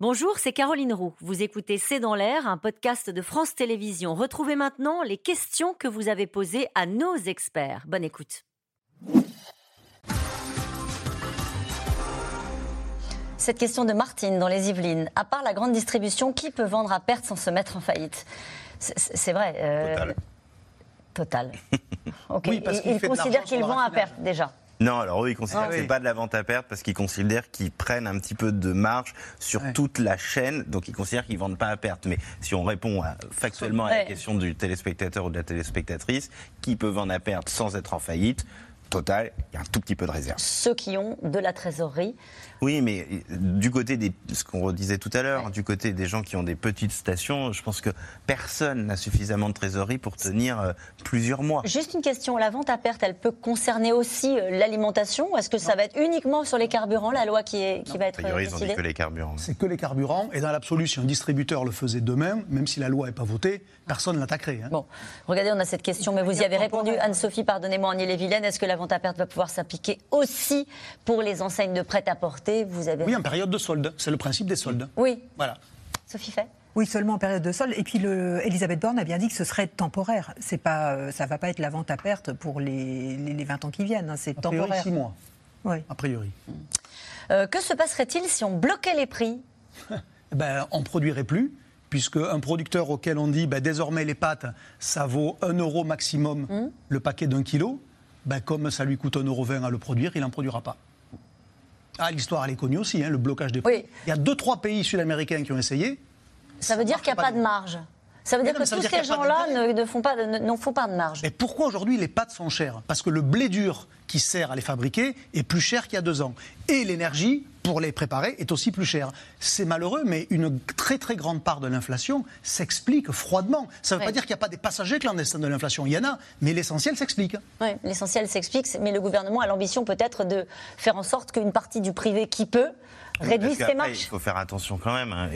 Bonjour, c'est Caroline Roux. Vous écoutez C'est dans l'air, un podcast de France Télévisions. Retrouvez maintenant les questions que vous avez posées à nos experts. Bonne écoute. Cette question de Martine dans les Yvelines. À part la grande distribution, qui peut vendre à perte sans se mettre en faillite? C'est vrai. Euh, total. Total. Oui, parce qu'il considère qu'il vend à perte déjà. Non, alors eux, ils considèrent Ah que oui. c'est pas de la vente à perte parce qu'ils considèrent qu'ils prennent un petit peu de marge sur Ouais. toute la chaîne, donc ils considèrent qu'ils vendent pas à perte. Mais si on répond à- factuellement à la question du téléspectateur ou de la téléspectatrice, qui peut vendre à perte sans être en faillite Total, il y a un tout petit peu de réserve. Ceux qui ont de la trésorerie. Oui, mais euh, du côté des, ce qu'on disait tout à l'heure, Ouais. du côté des gens qui ont des petites stations, je pense que personne n'a suffisamment de trésorerie pour tenir euh, plusieurs mois. Juste une question, la vente à perte, elle peut concerner aussi euh, l'alimentation ou est-ce que ça va être uniquement sur les carburants, la loi qui, est, qui va A être priori, ils ont dit que les carburants. C'est que les carburants. Et dans l'absolu, si un distributeur le faisait demain, même si la loi n'est pas votée, personne ne l'attaquerait. hein. Bon, regardez, on a cette question, mais vous y avez répondu, Anne-Sophie, pardonnez-moi, en Ille-et-Vilaine. Est-ce que la vente à perte va pouvoir s'appliquer aussi pour les enseignes de prêt-à-porter Vous avez Oui, en période de solde. C'est le principe des soldes. Oui. Voilà. Sophie Fay Oui, seulement en période de solde. Et puis, le, Elisabeth Borne a bien dit que ce serait temporaire. C'est pas, euh, ça va pas être la vente à perte pour les, les, les 20 ans qui viennent. hein. C'est A priori, temporaire. six mois. Oui. A priori. Euh, Que se passerait-il si on bloquait les prix? Eh Ben, on ne produirait plus, puisque un producteur auquel on dit ben, désormais les pâtes, ça vaut 1 euro maximum Hum. le paquet d'un kilo, ben, comme ça lui coûte 1,20 euro à le produire, il n'en produira pas. Ah, l'histoire, elle est connue aussi, hein, le blocage des prix. Oui. Il y a deux, trois pays sud-américains qui ont essayé. Ça veut dire qu'il n'y a pas de marge. Ça veut Mais dire non, que tous ces gens-là ne, ne font pas de, ne- n'en font pas de marge. Mais pourquoi aujourd'hui les pâtes sont chères? Parce que le blé dur qui sert à les fabriquer est plus cher qu'il y a deux ans. Et l'énergie pour les préparer est aussi plus chère. C'est malheureux, mais une très très grande part de l'inflation s'explique froidement. Ça ne veut Ouais. pas dire qu'il n'y a pas des passagers clandestins de l'inflation. Il y en a, mais l'essentiel s'explique. Oui, l'essentiel s'explique, mais le gouvernement a l'ambition peut-être de faire en sorte qu'une partie du privé qui peut réduise Parce ses marges. Il faut faire attention quand même. hein.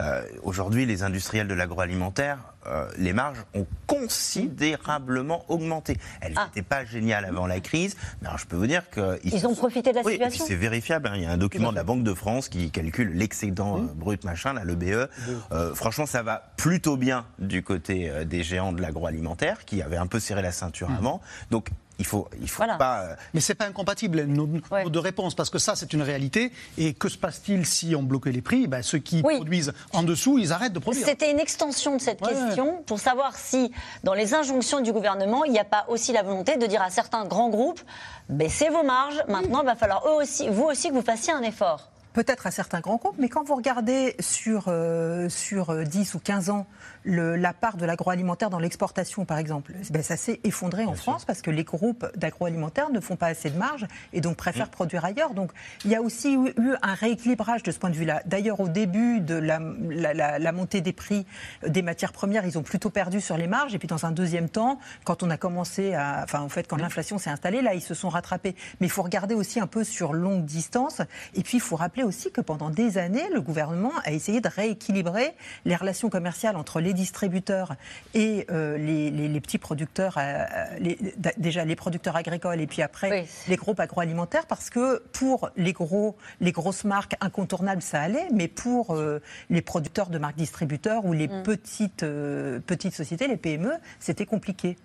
Euh, Aujourd'hui, les industriels de l'agroalimentaire, euh, les marges ont considérablement augmenté. Elles Ah. n'étaient pas géniales avant la crise, mais alors je peux vous dire qu'ils Ils ont sont- profité de la Oui, et puis situation. c'est vérifiable. hein. Il y a un document de la Banque de France qui calcule l'excédent Mmh. euh, brut machin, là, le BE. Euh, franchement, ça va plutôt bien du côté des géants de l'agroalimentaire qui avaient un peu serré la ceinture avant. Donc il faut, il faut Voilà. pas. euh, Mais c'est pas incompatible nos, nos Ouais. deux réponses parce que ça c'est une réalité. Et que se passe-t-il si on bloquait les prix? Ben, Ceux qui Oui. produisent en dessous, ils arrêtent de produire. C'était une extension de cette Ouais. question pour savoir si, dans les injonctions du gouvernement, il n'y a pas aussi la volonté de dire à certains grands groupes baissez vos marges, maintenant il va falloir eux aussi, vous aussi que vous fassiez un effort. Peut-être à certains grands groupes, mais quand vous regardez sur, euh, sur euh, 10 ou 15 ans le- la part de l'agroalimentaire dans l'exportation, par exemple, ben, ça s'est effondré en France parce que les groupes d'agroalimentaire ne font pas assez de marge et donc préfèrent produire ailleurs. Donc il y a aussi eu, un rééquilibrage de ce point de vue-là. D'ailleurs, au début de la, la- la- la montée des prix des matières premières, ils ont plutôt perdu sur les marges. Et puis dans un deuxième temps, quand on a commencé à. Enfin, en fait, quand l'inflation s'est installée, là, ils se sont rattrapés. Mais il faut regarder aussi un peu sur longue distance. Et puis, il faut rappeler aussi que pendant des années, le gouvernement a essayé de rééquilibrer les relations commerciales entre les distributeurs et euh, les, les- les petits producteurs, euh, les- d- déjà les producteurs agricoles et puis après Oui. les groupes agroalimentaires, parce que pour les, gros, les grosses marques incontournables, ça allait, mais pour euh, les producteurs de marques distributeurs ou les petites, euh, petites sociétés, les PME, c'était compliqué.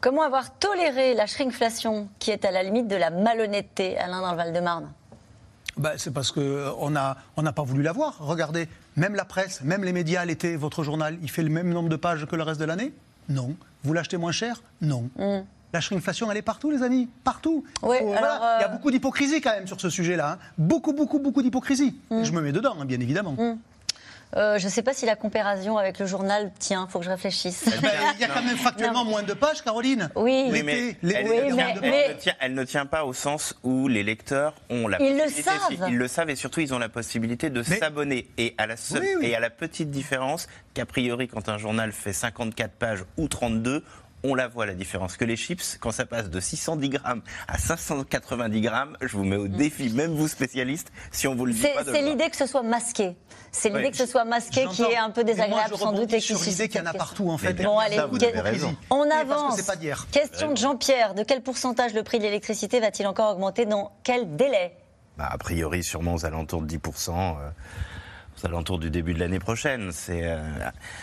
Comment avoir toléré la shrinkflation qui est à la limite de la malhonnêteté, Alain, dans le Val-de-Marne? Ben, c'est parce qu'on n'a on n'a pas voulu la voir. Regardez, même la presse, même les médias, l'été, votre journal, il fait le même nombre de pages que le reste de l'année? Non. Vous l'achetez moins cher? Non. La shrinkflation, elle est partout, les amis, partout. Oui, Faut- alors, voilà. Il y a euh, beaucoup d'hypocrisie quand même sur ce sujet-là. hein. Beaucoup, beaucoup, beaucoup d'hypocrisie. Et Je me mets dedans, hein, bien évidemment. Euh, Je ne sais pas si la comparaison avec le journal tient, faut que je réfléchisse. Ben, Il y a quand même factuellement moins de pages, Caroline. Oui. Mais, les- elle, Oui, ne tient, mais- elle mais- ne tient- elle ne tient pas au sens où les lecteurs ont la Ils le possibilité, savent. ils le savent et surtout ils ont la possibilité de s'abonner et à la seule- Oui, oui. et à la petite différence qu'a priori quand un journal fait 54 pages ou 32 on la voit la différence. Que les chips, quand ça passe de 610 grammes à 590 grammes, je vous mets au défi, même vous spécialistes, si on vous le dit C'est pas c'est l'idée que ce soit masqué. C'est l'idée Ouais. que ce soit masqué qui est un peu désagréable je sans doute et qui sur l'idée qu'il y en a partout en fait. Bon, allez, ça, vous quel- avez raison. On Oui, parce que avance. c'est pas d'hier. Question de Jean-Pierre. De quel pourcentage le prix de l'électricité va-t-il encore augmenter? Dans quel délai? Bah, a priori, sûrement aux alentours de 10%. euh, aux alentours du début de l'année prochaine. C'est, euh,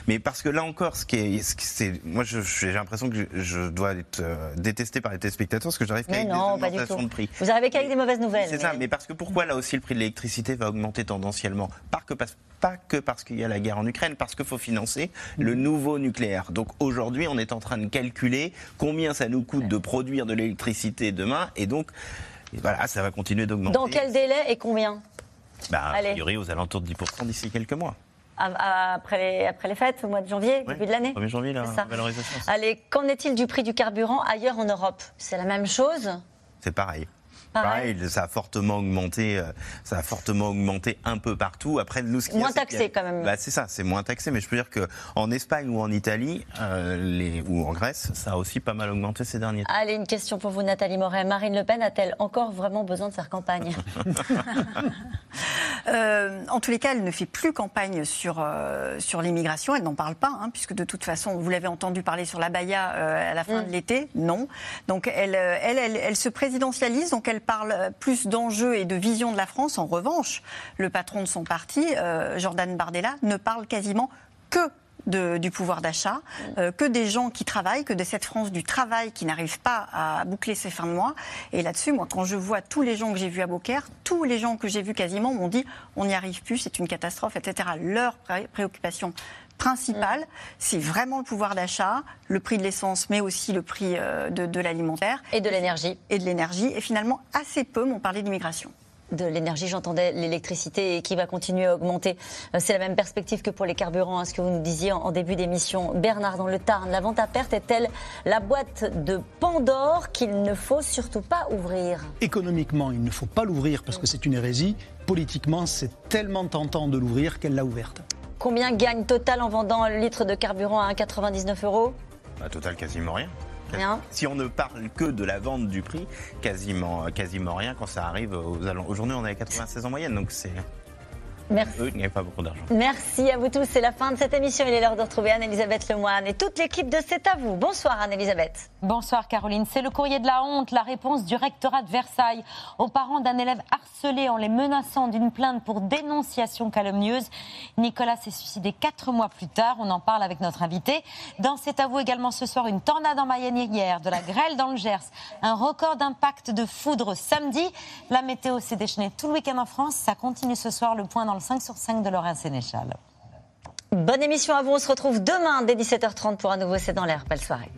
mais parce que là encore, ce qui est, c'est, moi, j'ai l'impression que je, dois être euh, détesté par les téléspectateurs parce que j'arrive Mais qu'avec des augmentations de prix. Vous arrivez qu'avec des mauvaises nouvelles. C'est ça, mais parce que pourquoi là aussi le prix de l'électricité va augmenter tendanciellement? Pas que parce, pas que parce qu'il y a la guerre en Ukraine, parce qu'il faut financer le nouveau nucléaire. Donc aujourd'hui, on est en train de calculer combien ça nous coûte de produire de l'électricité demain, et donc et voilà, ça va continuer d'augmenter. Dans quel délai et combien? Bah, A priori, aux alentours de 10% d'ici quelques mois. À- à- après, les, après les fêtes, au mois de janvier, début de l'année 1er janvier, la valorisation. Allez, qu'en est-il du prix du carburant ailleurs en Europe? C'est la même chose? C'est pareil. Pareil? Pareil, ça a fortement augmenté, euh, ça a fortement augmenté un peu partout. Après, nous, ce a, Moins a- taxé, quand même. Bah, c'est ça, c'est moins taxé, mais je peux dire que en Espagne ou en Italie, euh, les, ou en Grèce, ça a aussi pas mal augmenté ces derniers temps. Allez, une question pour vous, Nathalie Moret. Marine Le Pen a-t-elle encore vraiment besoin de faire campagne? Euh, en tous les cas, elle ne fait plus campagne sur, euh, sur l'immigration. Elle n'en parle pas, hein, puisque de toute façon, vous l'avez entendu parler sur la Baïa euh, à la fin Mm. de l'été. Non. Donc elle, elle, elle, elle se présidentialise, donc elle parle plus d'enjeux et de vision de la France. En revanche, le patron de son parti, Jordan Bardella, ne parle quasiment que de- du pouvoir d'achat, euh, que des gens qui travaillent, que de cette France du travail qui n'arrive pas à boucler ses fins de mois. Et là-dessus, moi, quand je vois tous les gens que j'ai vus à Beaucaire, tous les gens que j'ai vus quasiment m'ont dit on n'y arrive plus, c'est une catastrophe, etc. Leur pré- préoccupation principale, c'est vraiment le pouvoir d'achat, le prix de l'essence, mais aussi le prix euh, de, de l'alimentaire Et de l'énergie et de l'énergie. Et finalement, assez peu m'ont parlé d'immigration. De l'énergie, j'entendais l'électricité et qui va continuer à augmenter. Euh, C'est la même perspective que pour les carburants, hein, ce que vous nous disiez en, en début d'émission. Bernard, dans le Tarn, la vente à perte est-elle la boîte de Pandore qu'il ne faut surtout pas ouvrir Économiquement, il ne faut pas l'ouvrir parce que c'est une hérésie. Politiquement, c'est tellement tentant de l'ouvrir qu'elle l'a ouverte. Combien gagne Total en vendant le litre de carburant à 1,99 euros? Bah, total, quasiment rien. Si on ne parle que de la vente du prix, quasiment, rien quand ça arrive aux alentours. Aujourd'hui, on est à 96 en moyenne, Merci. eux pas beaucoup d'argent. Merci à vous tous. C'est la fin de cette émission. Il est l'heure de retrouver Anne-Elisabeth Lemoine et toute l'équipe de C'est à vous. Bonsoir Anne-Elisabeth. Bonsoir Caroline. C'est le courrier de la honte, la réponse du rectorat de Versailles aux parents d'un élève harcelé en les menaçant d'une plainte pour dénonciation calomnieuse. Nicolas s'est suicidé quatre mois plus tard. On en parle avec notre invité. Dans C'est à vous également ce soir une tornade en Mayenne hier, de la grêle dans le Gers, un record d'impact de foudre samedi. La météo s'est déchaînée tout le week-end en France. Ça continue ce soir. Le point dans le 5 sur 5 de Lorraine Sénéchal. Bonne émission à vous. On se retrouve demain dès 17h30 pour un nouveau C'est dans l'air. Belle soirée.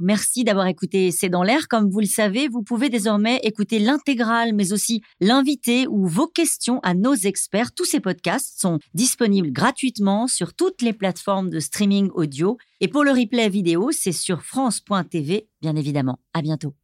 Merci d'avoir écouté C'est dans l'air. Comme vous le savez, vous pouvez désormais écouter l'intégrale, mais aussi l'invité ou vos questions à nos experts. Tous ces podcasts sont disponibles gratuitement sur toutes les plateformes de streaming audio. Et pour le replay vidéo, c'est sur France.tv, bien évidemment. À bientôt.